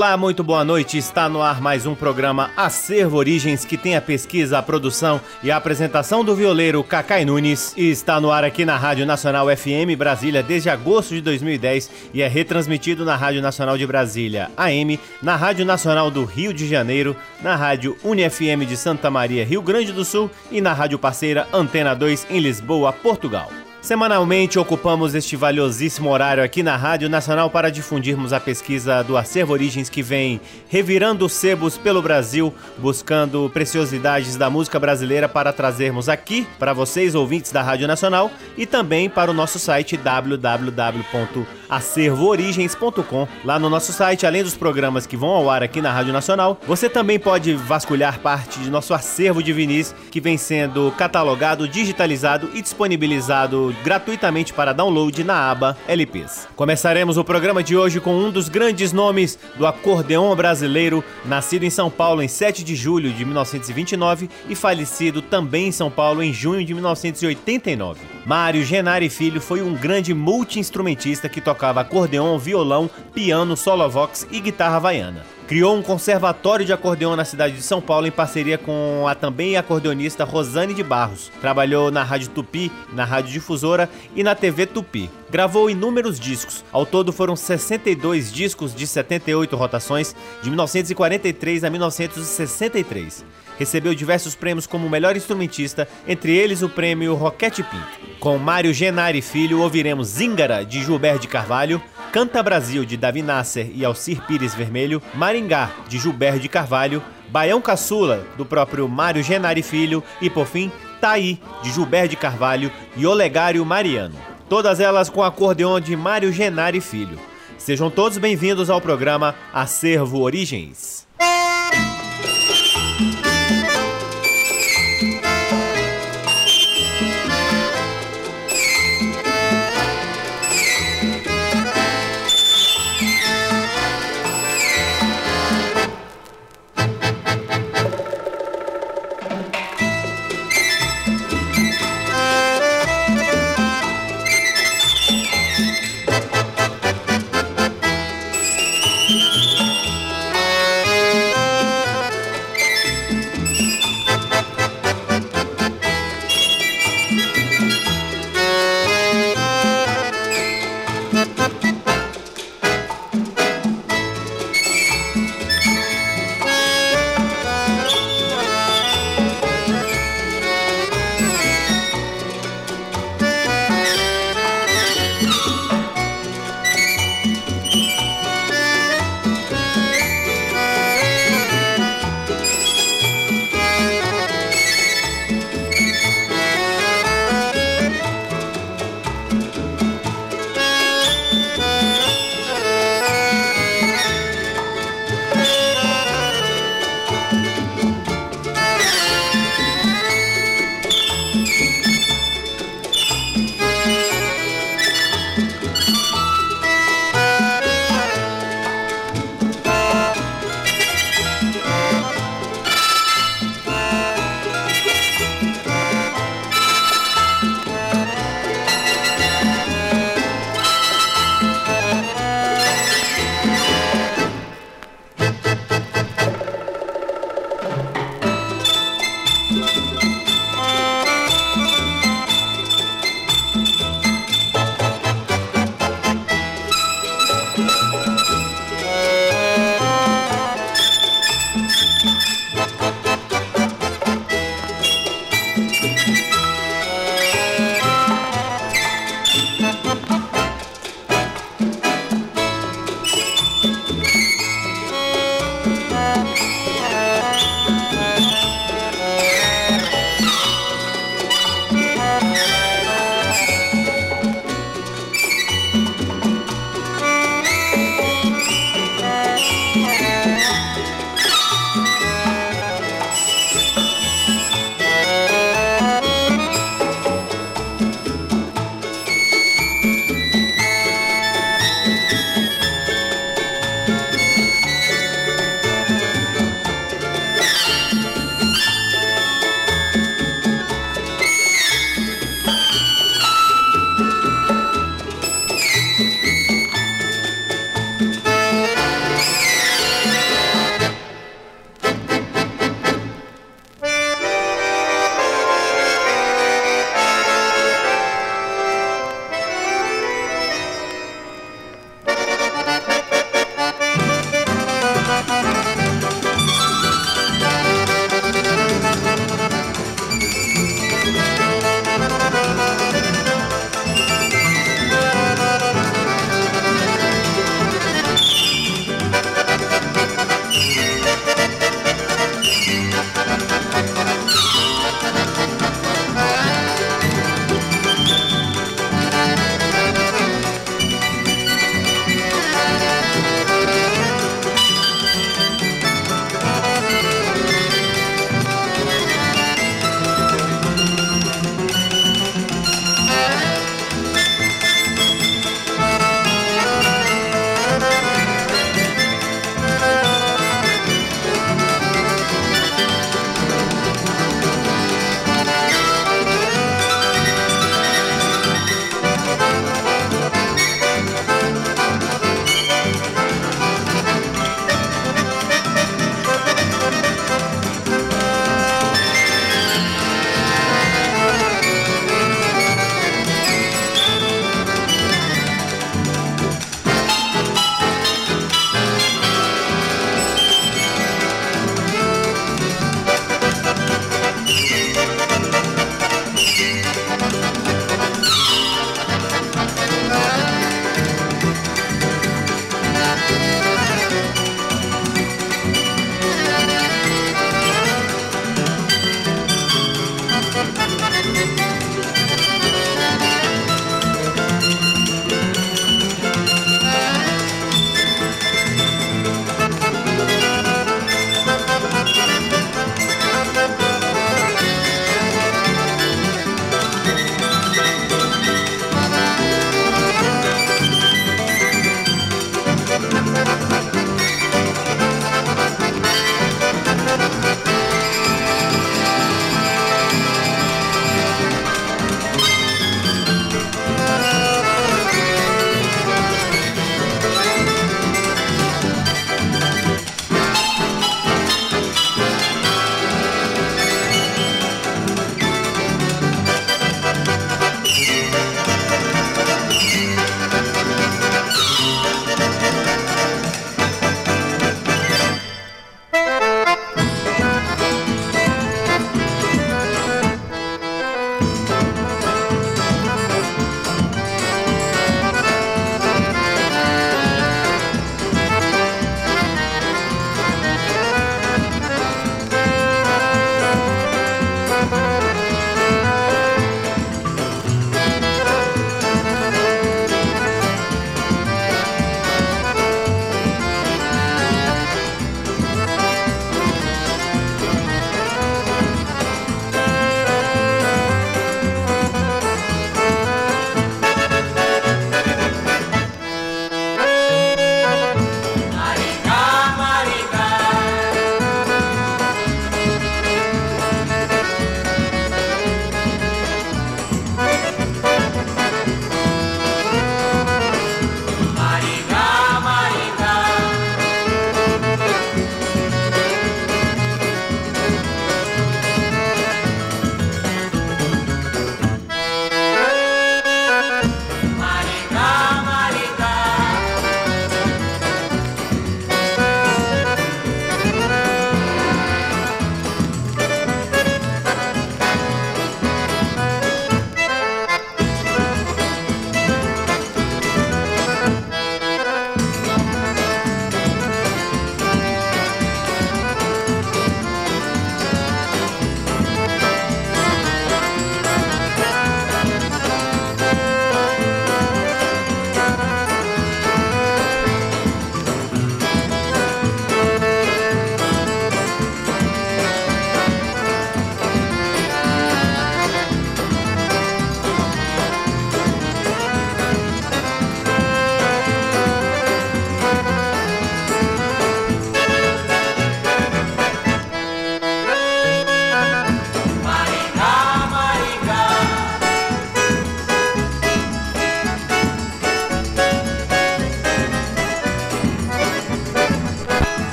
Olá, muito boa noite. Está no ar mais um programa Acervo Origens, que tem a pesquisa, a produção e a apresentação do violeiro Cacai Nunes. E está no ar aqui na Rádio Nacional FM Brasília desde agosto de 2010 e é retransmitido na Rádio Nacional de Brasília, AM, na Rádio Nacional do Rio de Janeiro, na Rádio UniFM de Santa Maria, Rio Grande do Sul e na Rádio Parceira Antena 2 em Lisboa, Portugal. Semanalmente ocupamos este valiosíssimo horário aqui na Rádio Nacional para difundirmos a pesquisa do Acervo Origens que vem revirando sebos pelo Brasil, buscando preciosidades da música brasileira para trazermos aqui para vocês, ouvintes da Rádio Nacional, e também para o nosso site www.acervoorigens.com. Lá no nosso site, além dos programas que vão ao ar aqui na Rádio Nacional, você também pode vasculhar parte de nosso acervo de vinis que vem sendo catalogado, digitalizado e disponibilizado gratuitamente para download na aba LPs. Começaremos o programa de hoje com um dos grandes nomes do acordeon brasileiro, nascido em São Paulo em 7 de julho de 1929 e falecido também em São Paulo em junho de 1989. Mário Genari Filho foi um grande multi-instrumentista que tocava acordeon, violão, piano, solovox e guitarra havaiana criou um conservatório de acordeon na cidade de São Paulo em parceria com a também acordeonista Rosane de Barros. Trabalhou na Rádio Tupi, na Rádio Difusora e na TV Tupi. Gravou inúmeros discos. Ao todo foram 62 discos de 78 rotações, de 1943 a 1963 recebeu diversos prêmios como melhor instrumentista, entre eles o prêmio Roquete Pinto. Com Mário Genari Filho, ouviremos Zingara, de Gilberto de Carvalho, Canta Brasil, de Davi Nasser e Alcir Pires Vermelho, Maringá, de Gilberto de Carvalho, Baião Caçula, do próprio Mário Genari Filho e, por fim, Taí, de Gilberto de Carvalho e Olegário Mariano. Todas elas com acordeon de Mário Genari Filho. Sejam todos bem-vindos ao programa Acervo Origens.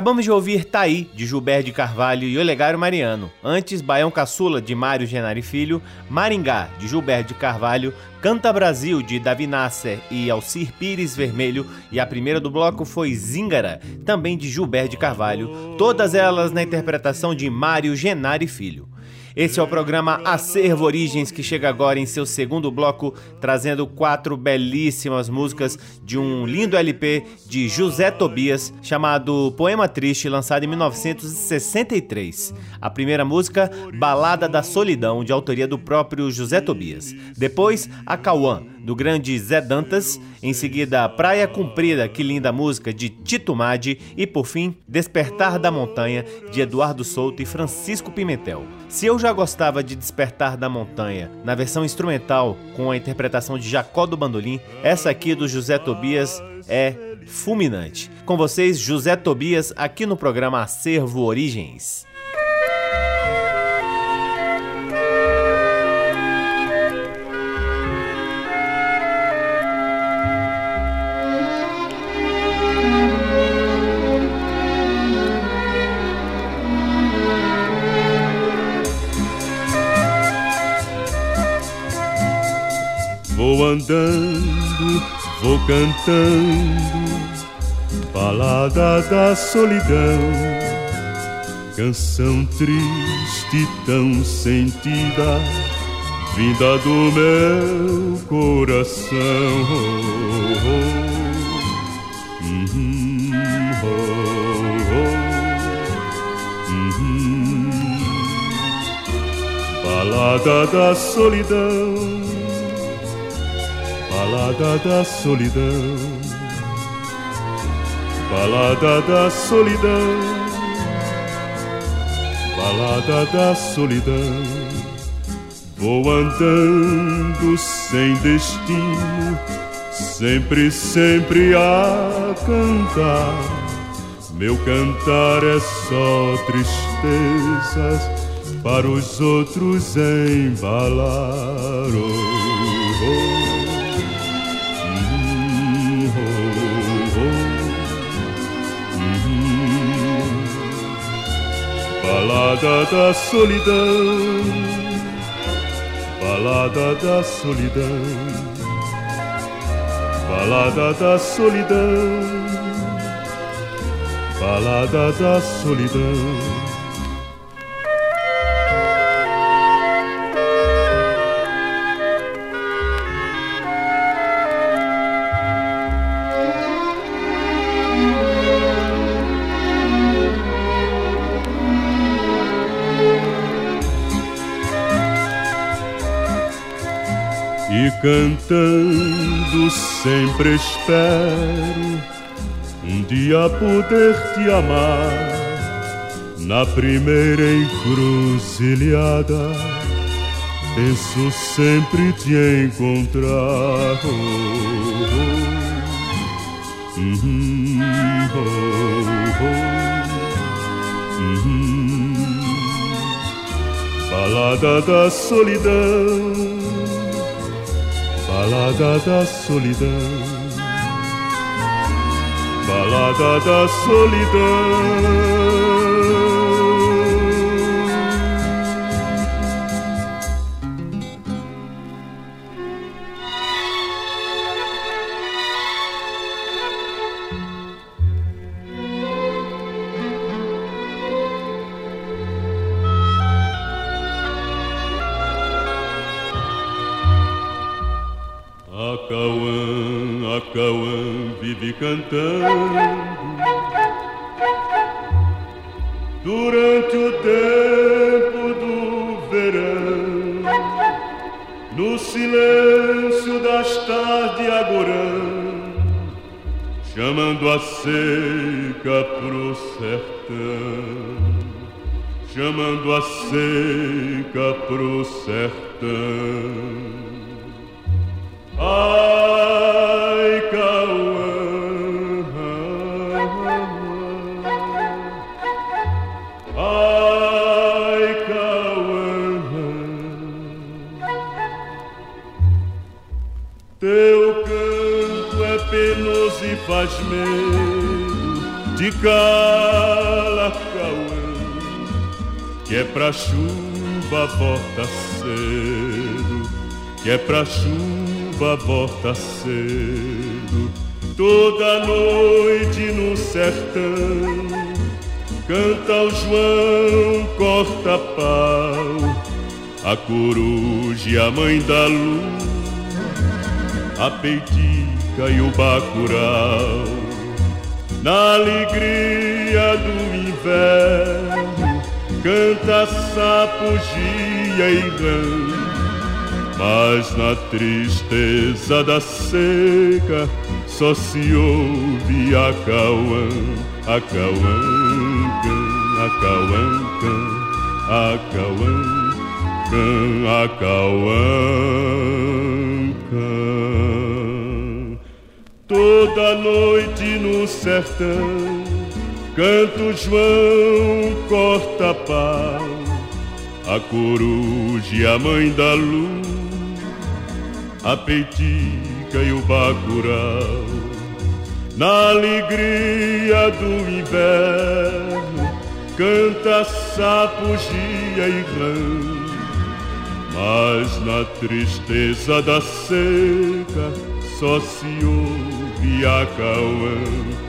Acabamos de ouvir Taí, de Gilberto de Carvalho e Olegário Mariano. Antes, Baião Caçula, de Mário Genari Filho, Maringá, de Gilberto de Carvalho, Canta Brasil, de Davi Nasser e Alcir Pires Vermelho. E a primeira do bloco foi Zingara, também de Gilberto de Carvalho. Todas elas na interpretação de Mário Genari Filho. Esse é o programa Acervo Origens que chega agora em seu segundo bloco, trazendo quatro belíssimas músicas de um lindo LP de José Tobias chamado Poema Triste, lançado em 1963. A primeira música, Balada da Solidão, de autoria do próprio José Tobias. Depois, a Cauã, do grande Zé Dantas, em seguida Praia Comprida, que linda música, de Tito Madi, e por fim Despertar da Montanha, de Eduardo Souto e Francisco Pimentel. Se eu já gostava de Despertar da Montanha na versão instrumental com a interpretação de Jacó do Bandolim, essa aqui do José Tobias é fulminante. Com vocês, José Tobias, aqui no programa Acervo Origens. Cantando, balada da solidão, canção triste tão sentida, vinda do meu coração. Oh, oh, oh. Balada da solidão Balada da solidão, balada da solidão, balada da solidão. Vou andando sem destino, sempre, sempre a cantar. Meu cantar é só tristezas para os outros embalar. Balada da solidão, balada da solidão, balada da solidão, balada da solidão. Cantando sempre espero um dia poder te amar na primeira encruzilhada. Penso sempre te encontrar. Oh, oh, oh, balada da solidão Balada da solidão, balada da solidão. Cantando durante o tempo do verão, no silêncio das tardes agorã, chamando a seca pro sertão, chamando a seca pro sertão. Ai, faz medo, de Calacauã, que é pra chuva volta cedo, que é pra chuva volta cedo, toda noite no sertão. Canta o João, corta pau, a coruja a mãe da luz, a peitica e o bacurau na alegria do inverno, canta sapugia e rã. Mas na tristeza da seca só se ouve a cauã, a cauã, a cauã, a cauã, a cauã toda noite no sertão. Canto João corta pau, a coruja e a mãe da luz, a peitica e o bacurau. Na alegria do inverno, canta sapugia e rã. Mas na tristeza da seca só se ouve e a cauã,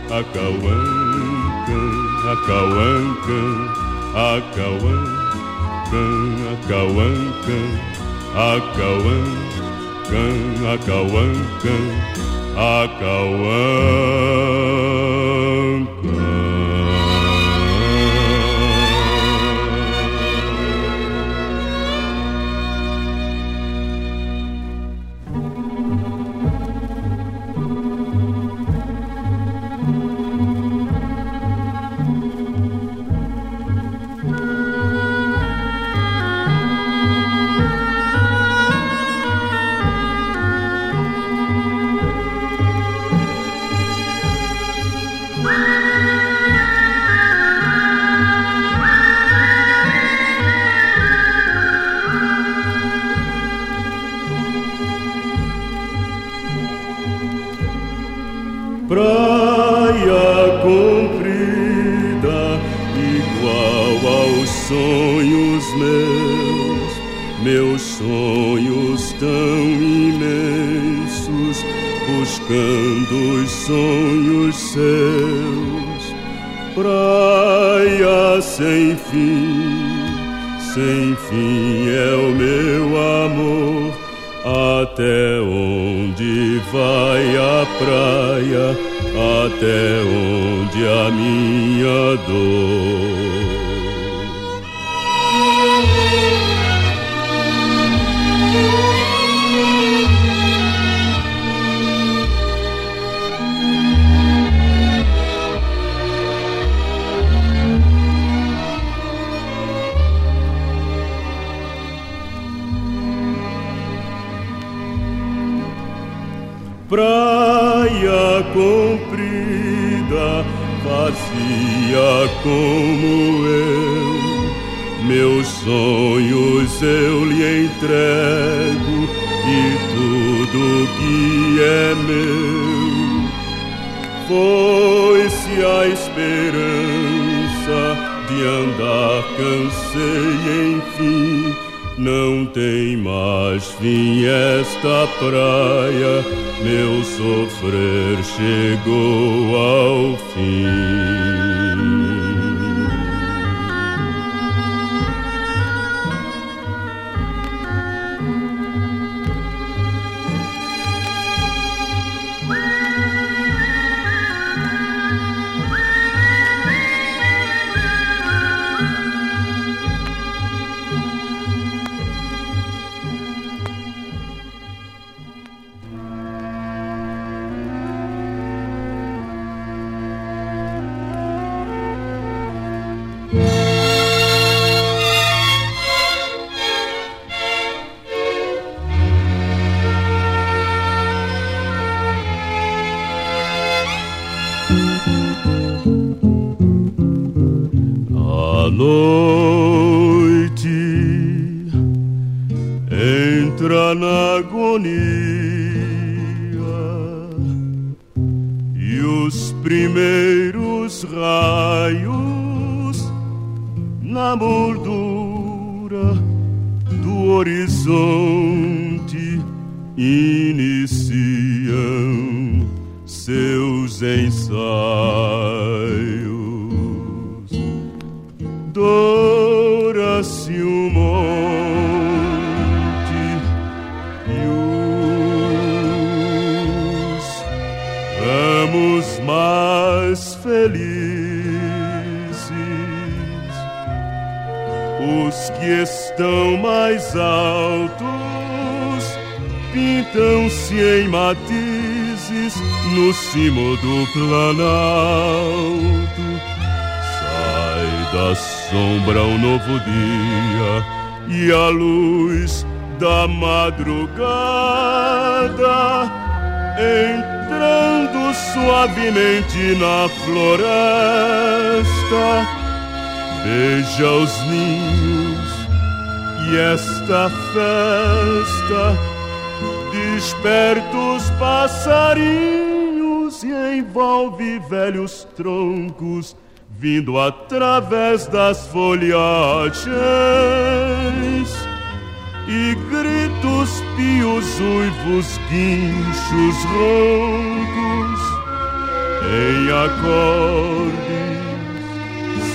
a cauã, a cauã, a cauã, a cauã, a cauã, a cauã, a até onde a minha dor como eu, meus sonhos eu lhe entrego e tudo que é meu. Foi-se a esperança de andar, cansei enfim. Não tem mais fim esta praia, meu sofrer chegou ao fim. noite entra na agonia e os primeiros raios na moldura do horizonte. Matizes no cimo do planalto. Sai da sombra um novo dia e a luz da madrugada entrando suavemente na floresta. Beija os ninhos e esta festa desperta os passarinhos e envolve velhos troncos vindo através das folhagens e gritos pios, uivos, guinchos roncos em acordes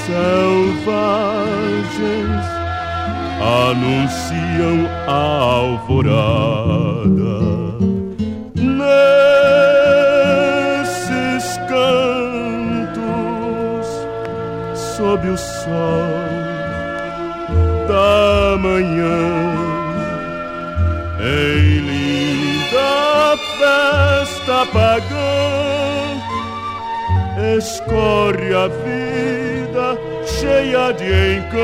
selvagens anunciam a alvorada. Sob o sol da manhã, em linda festa pagã, escorre a vida cheia de encantos.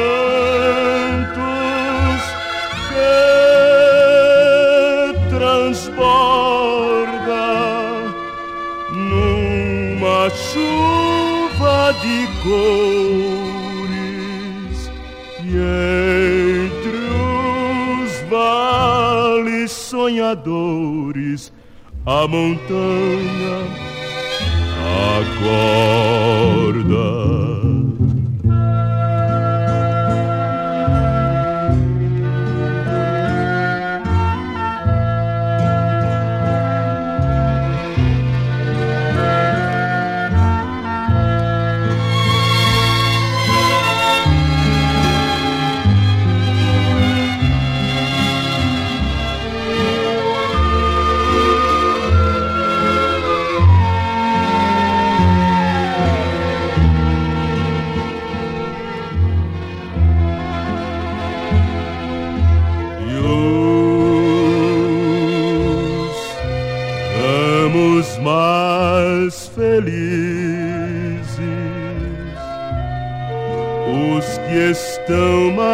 Que transborda numa chuva de cores sonhadores a montanha acorda.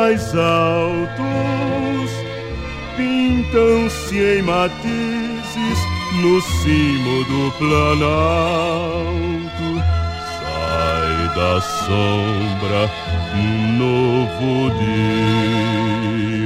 Mais altos, pintam-se em matizes no cimo do planalto. Sai da sombra um novo dia.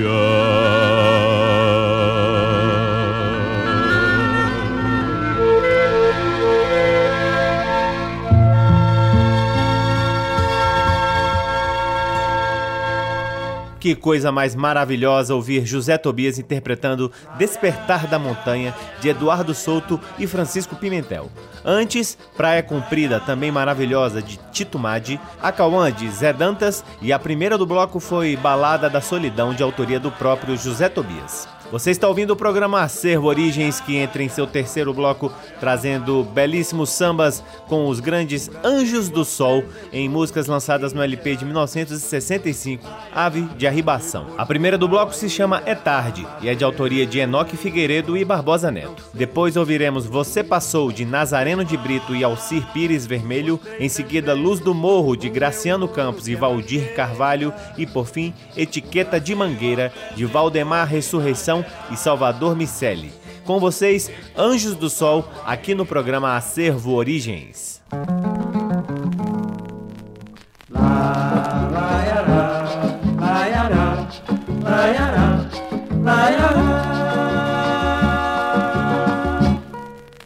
Que coisa mais maravilhosa ouvir José Tobias interpretando Despertar da Montanha, de Eduardo Souto e Francisco Pimentel. Antes, Praia Comprida, também maravilhosa, de Tito Madi, Acauã, de Zé Dantas, e a primeira do bloco foi Balada da Solidão, de autoria do próprio José Tobias. Você está ouvindo o programa Acervo Origens, que entra em seu terceiro bloco, trazendo belíssimos sambas com os grandes Anjos do Sol, em músicas lançadas no LP de 1965, Ave de Arribação. A primeira do bloco se chama É Tarde, e é de autoria de Enoque Figueiredo e Barbosa Neto. Depois ouviremos Você Passou, de Nazareno de Brito e Alcir Pires Vermelho, em seguida Luz do Morro, de Graciano Campos e Valdir Carvalho, e por fim, Etiqueta de Mangueira, de Valdemar Ressurreição e Salvador Micelli. Com vocês, Anjos do Sol, aqui no programa Acervo Origens.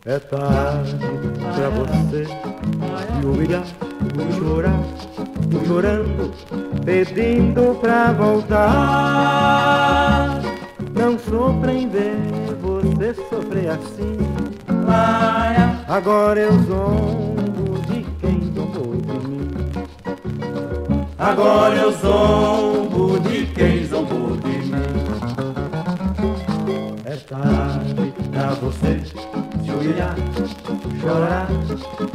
É tarde pra você e humilhar, chorar, chorando, pedindo pra voltar. Não sofra em ver você sofrer assim. Agora eu zombo de quem zombou de mim. Agora eu zombo de quem zombou de mim. É tarde pra você se humilhar, chorar,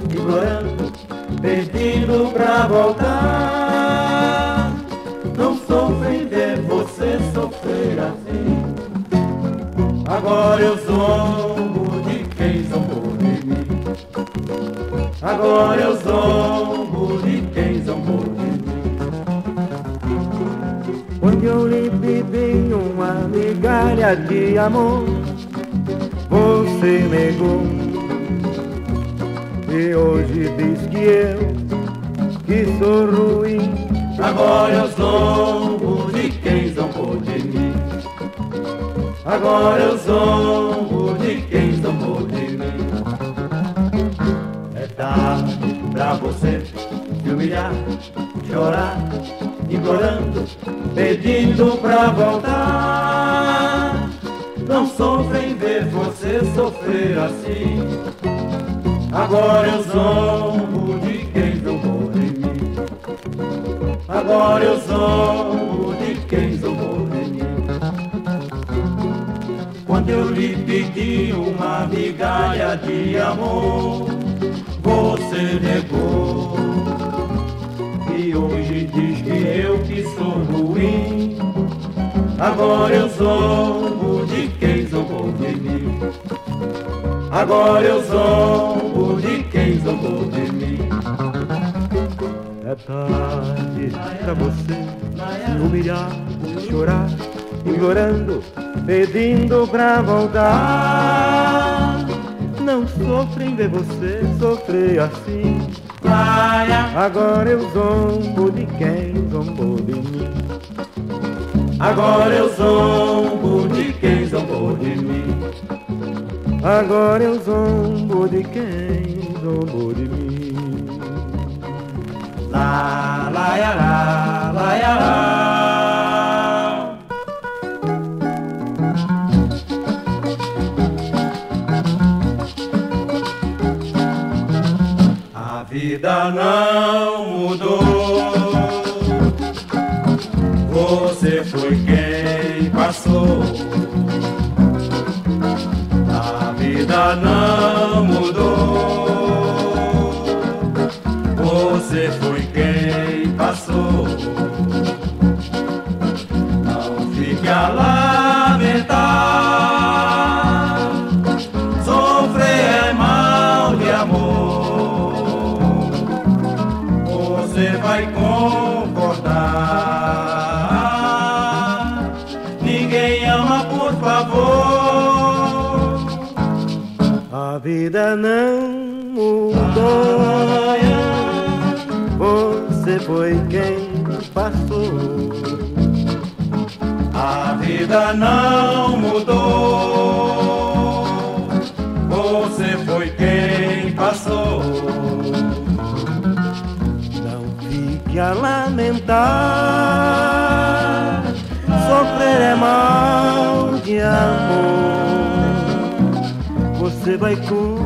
implorando, pedindo pra voltar. Agora eu zombo de quem zombou de mim. Agora eu zombo de quem zombou de mim. Quando eu lhe pedi uma migalha de amor, você negou. E hoje diz que eu, que sou ruim. Agora eu zombo de quem zombou. Agora eu zombo de quem zombou de mim. É tarde pra você se humilhar, chorar, implorando, pedindo pra voltar. Não sofra em ver você sofrer assim. Agora eu zombo de quem zombou de mim. Agora eu zombo eu lhe pedi uma migalha de amor, você negou. E hoje diz que eu que sou ruim. Agora eu zombo de quem zombou de mim. Agora eu zombo de quem zombou de mim. É tarde pra você se humilhar, chorar, implorando, pedindo pra voltar. Não sofre em ver você sofrer assim. Agora eu zombo de quem zombou de mim. Agora eu zombo de quem zombou de mim. Agora eu zombo de quem zombou de mim. Lá, lá, lá, lá, ya, lá. Vida não mudou. Você foi quem passou. A vida não A vida não mudou. Você foi quem passou. Não fique a lamentar. Sofrer é mal de amor. Você vai concordar.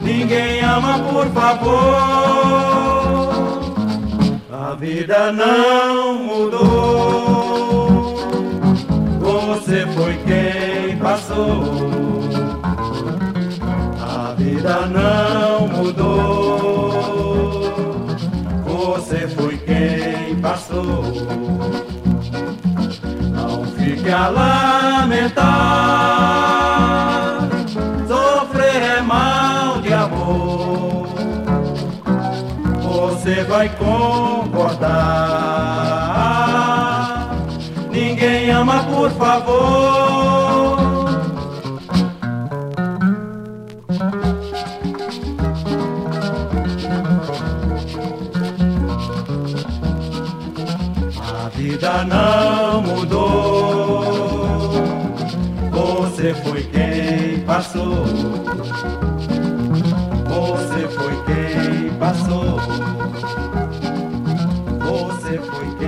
Ninguém ama, por favor. A vida não mudou. Você foi quem passou. A vida não mudou. Você foi quem passou. Não fique a lamentar. você vai concordar. Ninguém ama, por favor. A vida não mudou. Você foi quem passou. Você foi quem passou. voy.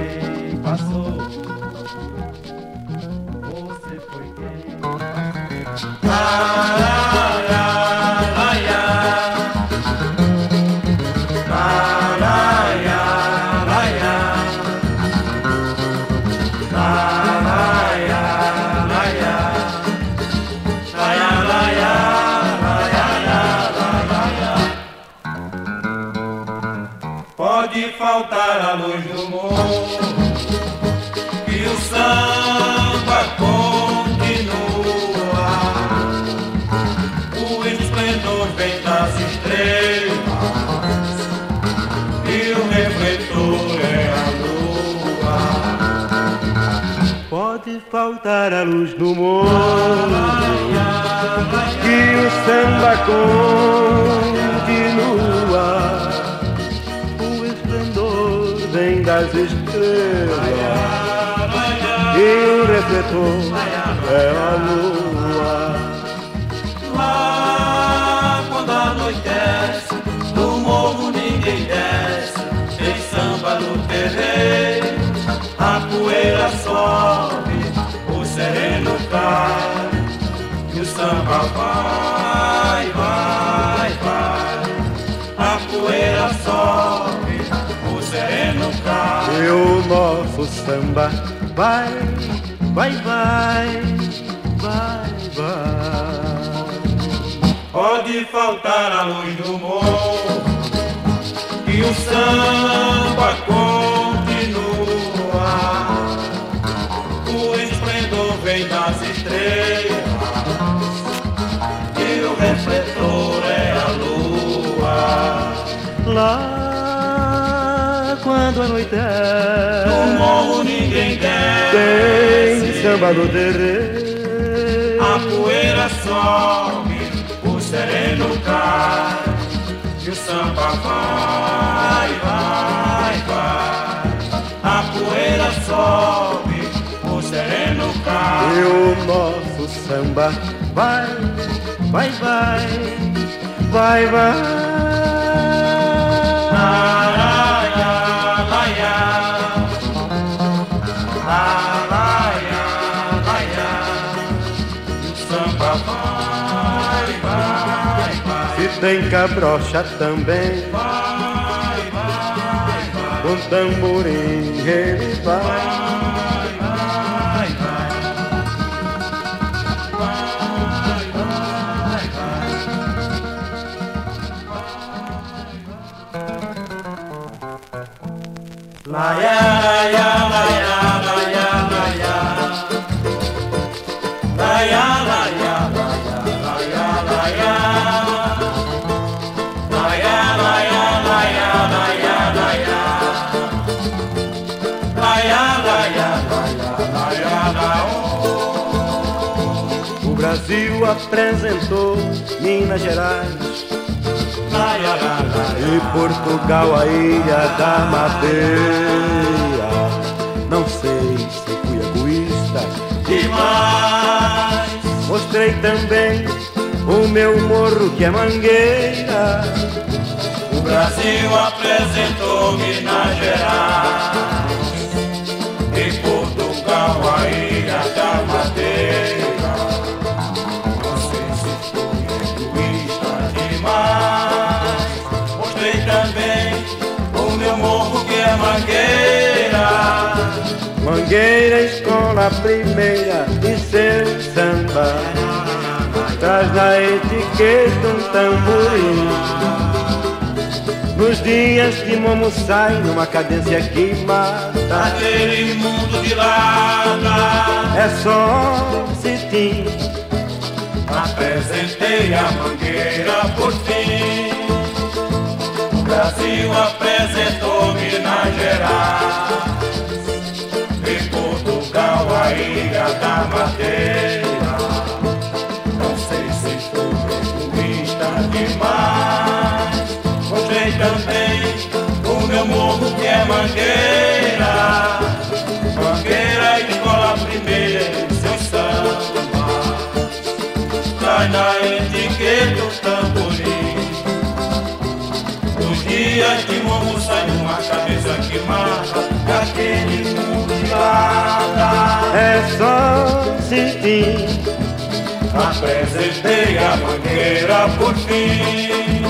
Faltar a luz do mundo e o samba continua. O esplendor vem das estrelas e o refletor é a lua. Pode faltar a luz do mundo e o samba continua das estrelas. E o refletor é a lua. Lá quando anoitece, no morro ninguém desce, tem samba no terreiro, a poeira sobe, o sereno cai, e o samba vai, vai, vai, a poeira sobe o nosso samba vai, vai, vai, vai, vai. Pode faltar a luz do morro e o samba continua. O esplendor vem das estrelas e o refletor é a lua. Lá quando anoitece. No morro ninguém desce. Tem samba no terreiro. A poeira sobe, o sereno cai. E o samba vai, vai, vai. A poeira sobe, o sereno cai. E o nosso samba vai, vai, vai, vai, vai. Tem cabrocha também. Vai, vai, vai, Com tamborim ele vai. La ya ya la ya Brasil apresentou Minas Gerais e Portugal a ilha da Madeira. Não sei se fui egoísta demais. Mostrei também o meu morro que é mangueira. O Brasil apresentou Minas Gerais e Portugal a ilha Também o meu morro que é mangueira. Mangueira, escola primeira e seu samba traz na etiqueta um tamborim. Nos dias que Momo sai numa cadência que mata Aquele mundo de lata É só cetim Apresentei a mangueira por fim Brasil apresentou Minas Gerais E Portugal a ilha da madeira demais. Mostrei também o meu morro que é Mangueira. Mangueira, escola primeira seu samba. as que morro sai no marcha, vez que marcha, as que É só sentir. Apresentei a mangueira por fim.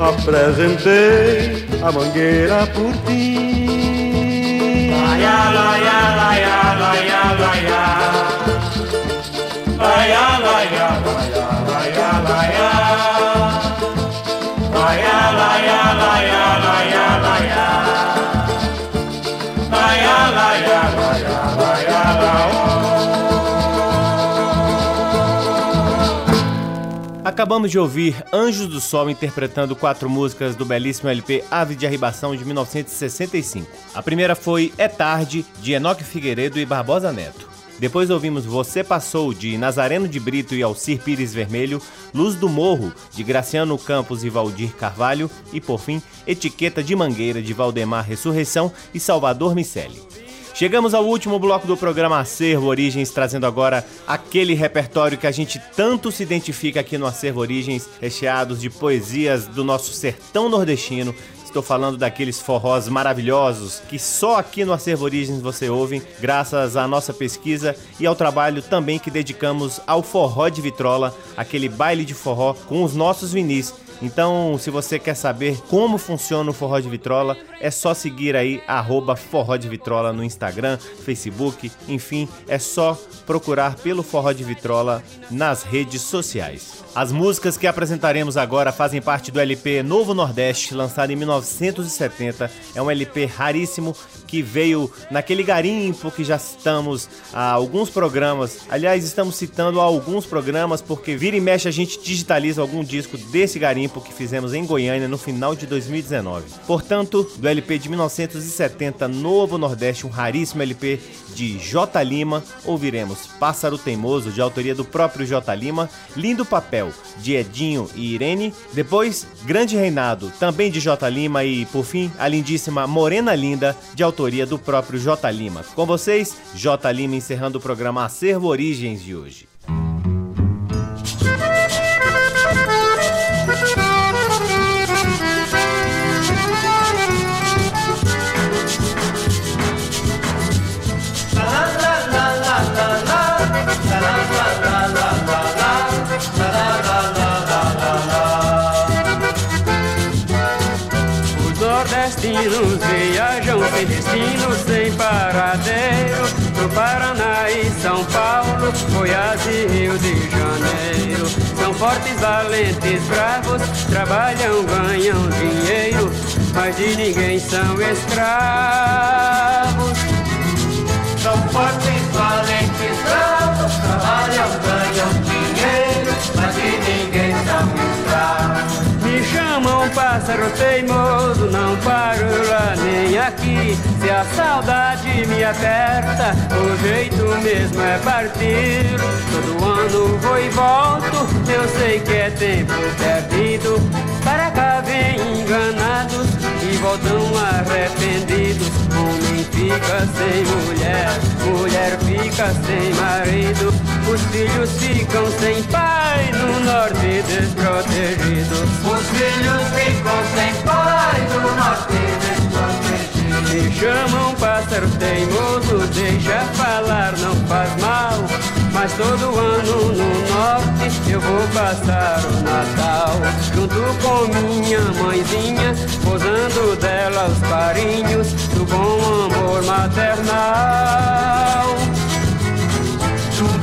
Apresentei a mangueira por ti. Laia, laia, laia, laia, laia. Laia, laia, laia, laia, laia. Acabamos de ouvir Anjos do Sol interpretando quatro músicas do belíssimo LP Ave de Arribação de 1965. A primeira foi É Tarde, de Enoque Figueiredo e Barbosa Neto. Depois ouvimos Você Passou, de Nazareno de Brito e Alcir Pires Vermelho, Luz do Morro, de Graciano Campos e Valdir Carvalho, e por fim, Etiqueta de Mangueira, de Valdemar Ressurreição e Salvador Micelli. Chegamos ao último bloco do programa Acervo Origens, trazendo agora aquele repertório que a gente tanto se identifica aqui no Acervo Origens, recheados de poesias do nosso sertão nordestino. Estou falando daqueles forrós maravilhosos que só aqui no Acervo Origens você ouve, graças à nossa pesquisa e ao trabalho também que dedicamos ao forró de vitrola, aquele baile de forró com os nossos vinis então, se você quer saber como funciona o Forró de Vitrola, é só seguir aí arroba Forró de Vitrola no Instagram, Facebook, enfim, é só procurar pelo Forró de Vitrola nas redes sociais. As músicas que apresentaremos agora fazem parte do LP Novo Nordeste, lançado em 1970. É um LP raríssimo que veio naquele garimpo que já citamos há alguns programas. Aliás, estamos citando alguns programas porque vira e mexe a gente digitaliza algum disco desse garimpo que fizemos em Goiânia no final de 2019. Portanto, do LP de 1970 Novo Nordeste, um raríssimo LP de J Lima, ouviremos Pássaro Teimoso de autoria do próprio J Lima, Lindo Papel de Edinho e Irene, depois Grande Reinado, também de J Lima e por fim a lindíssima Morena Linda de autoria do próprio J Lima. Com vocês, J Lima encerrando o programa Acervo Origens de hoje. Sem destino, sem paradeiro Pro Paraná e São Paulo, Goiás e Rio de Janeiro. São fortes, valentes, bravos, trabalham, ganham dinheiro Mas de ninguém são escravos. São fortes, valentes, bravos, trabalham, ganham dinheiro Mas de ninguém são escravos chamam pássaro teimoso, não paro lá nem aqui. Se a saudade me aperta, o jeito mesmo é partir. Todo ano vou e volto, eu sei que é tempo perdido. Para cá vem enganados e voltam arrependidos. Homem fica sem mulher, mulher fica sem marido. Os filhos ficam sem pai no norte desprotegido. Os filhos ficam sem pai no norte desprotegido. Me chamam pássaro teimoso, deixa falar, não faz mal. Mas todo ano no norte eu vou passar o Natal Junto com minha mãezinha, posando dela os carinhos Do bom amor maternal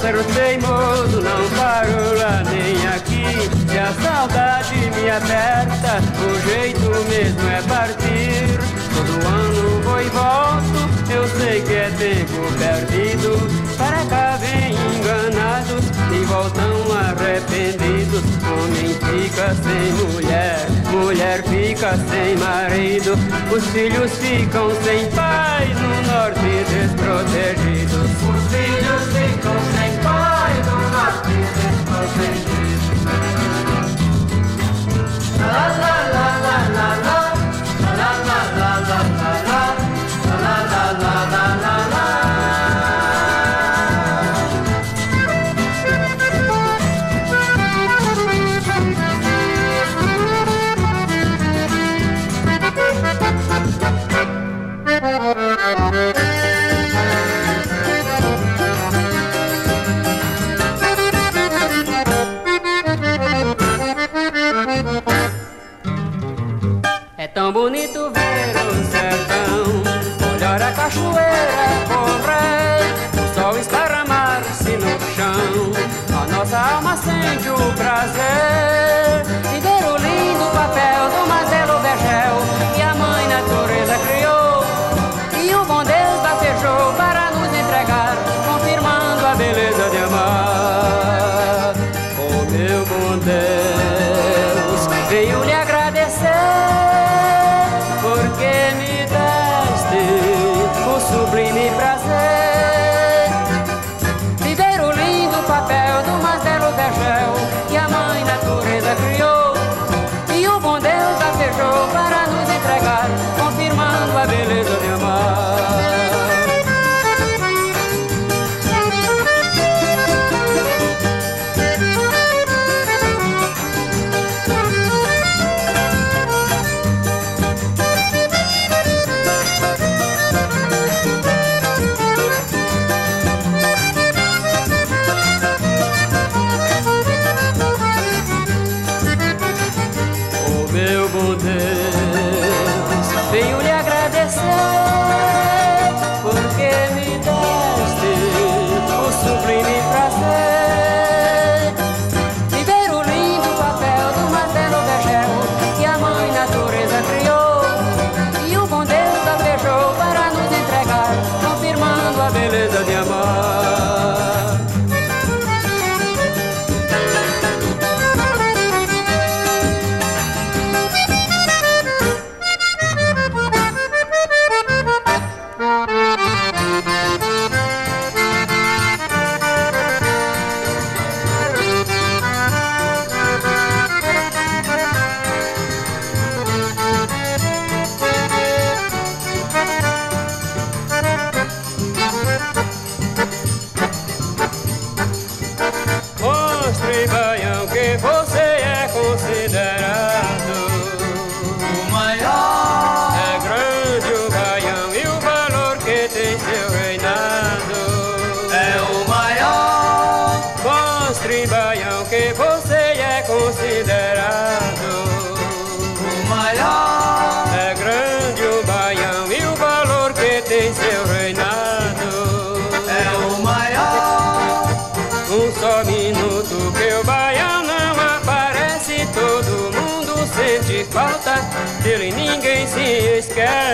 pássaro teimoso não parola nem aqui. Se a saudade me aperta, o jeito mesmo é partir. Todo ano vou e volto, eu sei que é tempo perdido. Para cá vem enganado e voltam arrependidos. Homem fica sem mulher, mulher fica sem marido. Os filhos ficam sem pai no norte desprotegidos. Os filhos ficam friend.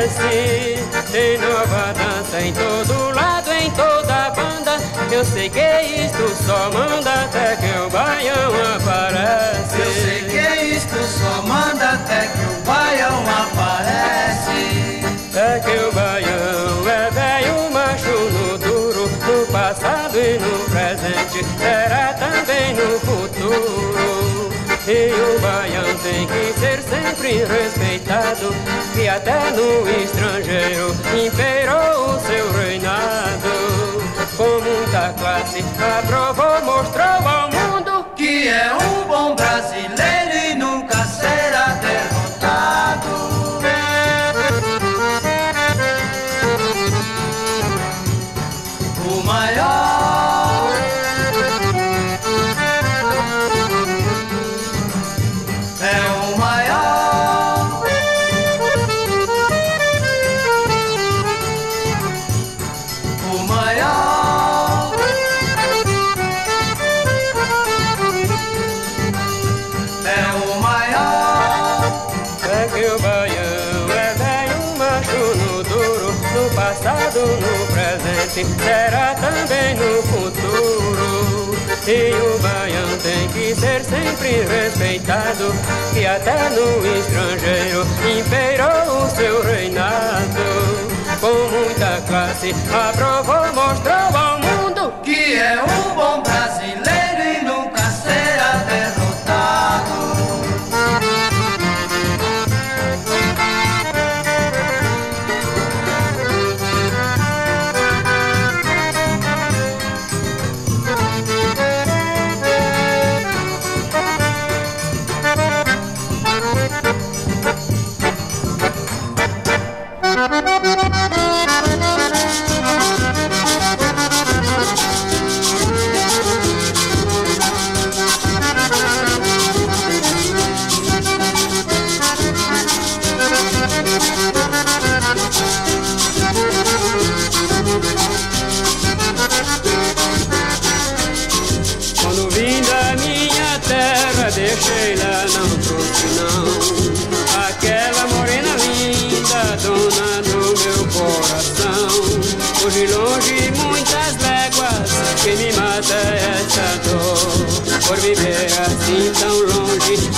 nasci. Tem nova dança em todo lado, em toda banda. Eu sei que isto só manda até que o baião aparece. Eu sei que isto só manda até que o baião aparece. Até que o baião E o baiano tem que ser sempre respeitado, que até no estrangeiro imperou o seu reinado. Com muita classe, aprovou, mostrou será também no futuro. E o baião tem que ser sempre respeitado, que até no estrangeiro imperou o seu reinado. Com muita classe, aprovou, mostrou ao mundo que é um bom brasileiro.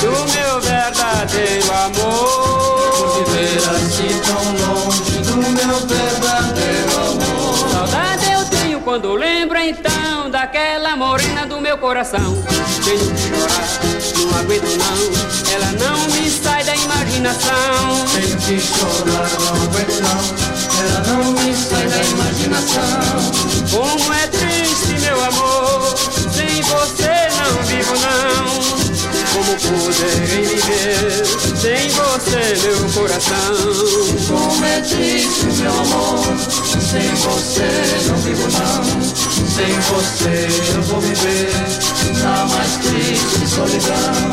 Do meu verdadeiro amor. Viver assim tão longe do meu verdadeiro amor. Saudade eu tenho quando lembro então daquela morena do meu coração. Tenho que chorar, não aguento não, ela não me sai da imaginação. Tenho que chorar, não aguento não. Ela não me sai da imaginação. Como é triste meu amor, sem você. Como poderei viver sem você meu coração? Como é triste, meu amor. Sem você não vivo não. Sem você eu vou viver na mais triste solidão.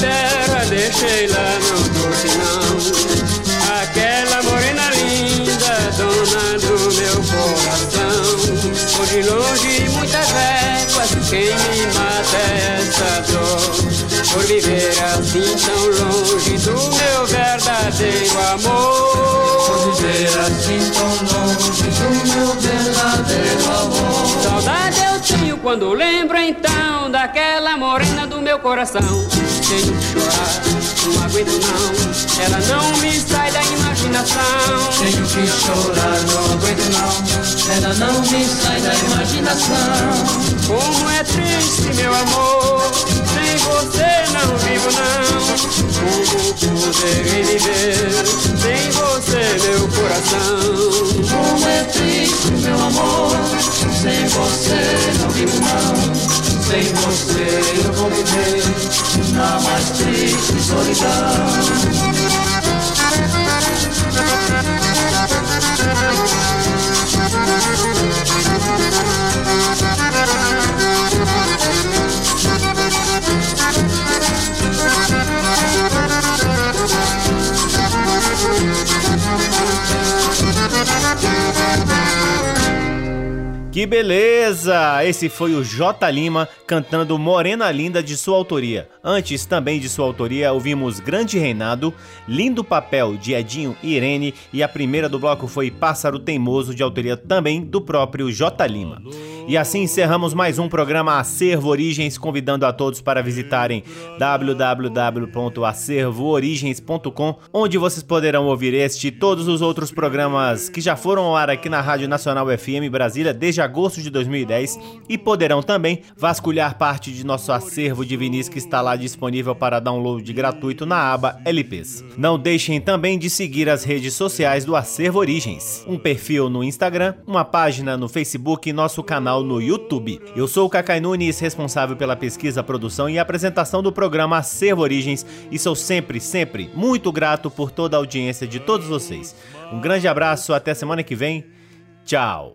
Terra, deixei lá, não trouxe não. Aquela morena linda, dona do meu coração. Hoje longe, muitas réguas, quem me mata é essa dor. Por viver assim tão longe do meu verdadeiro amor. Por viver assim tão longe do meu verdadeiro amor. Saudade eu tenho quando lembro então daquela morena do meu coração. Tenho que chorar, não aguento não, ela não me sai da imaginação. Tenho que chorar, não aguento não. Ela não me sai da imaginação. Como é triste meu amor, sem você não vivo não. Como poderei viver sem você meu coração? Como é triste, meu amor. Sem você não vivo não. Sem você eu vou viver na mais triste solidão. Beleza! Esse foi o J Lima cantando Morena Linda de sua autoria. Antes, também de sua autoria, ouvimos Grande Reinado, Lindo Papel de Edinho e Irene e a primeira do bloco foi Pássaro Teimoso de autoria também do próprio J Lima. E assim encerramos mais um programa Acervo Origens, convidando a todos para visitarem www.acervoorigens.com, onde vocês poderão ouvir este e todos os outros programas que já foram ao ar aqui na Rádio Nacional FM Brasília desde agosto de 2010 e poderão também vasculhar parte de nosso acervo de vinis que está lá disponível para download gratuito na aba LPs. Não deixem também de seguir as redes sociais do Acervo Origens, um perfil no Instagram, uma página no Facebook e nosso canal no YouTube. Eu sou o Cacai Nunes, responsável pela pesquisa, produção e apresentação do programa Acervo Origens e sou sempre, sempre muito grato por toda a audiência de todos vocês. Um grande abraço, até semana que vem. Tchau.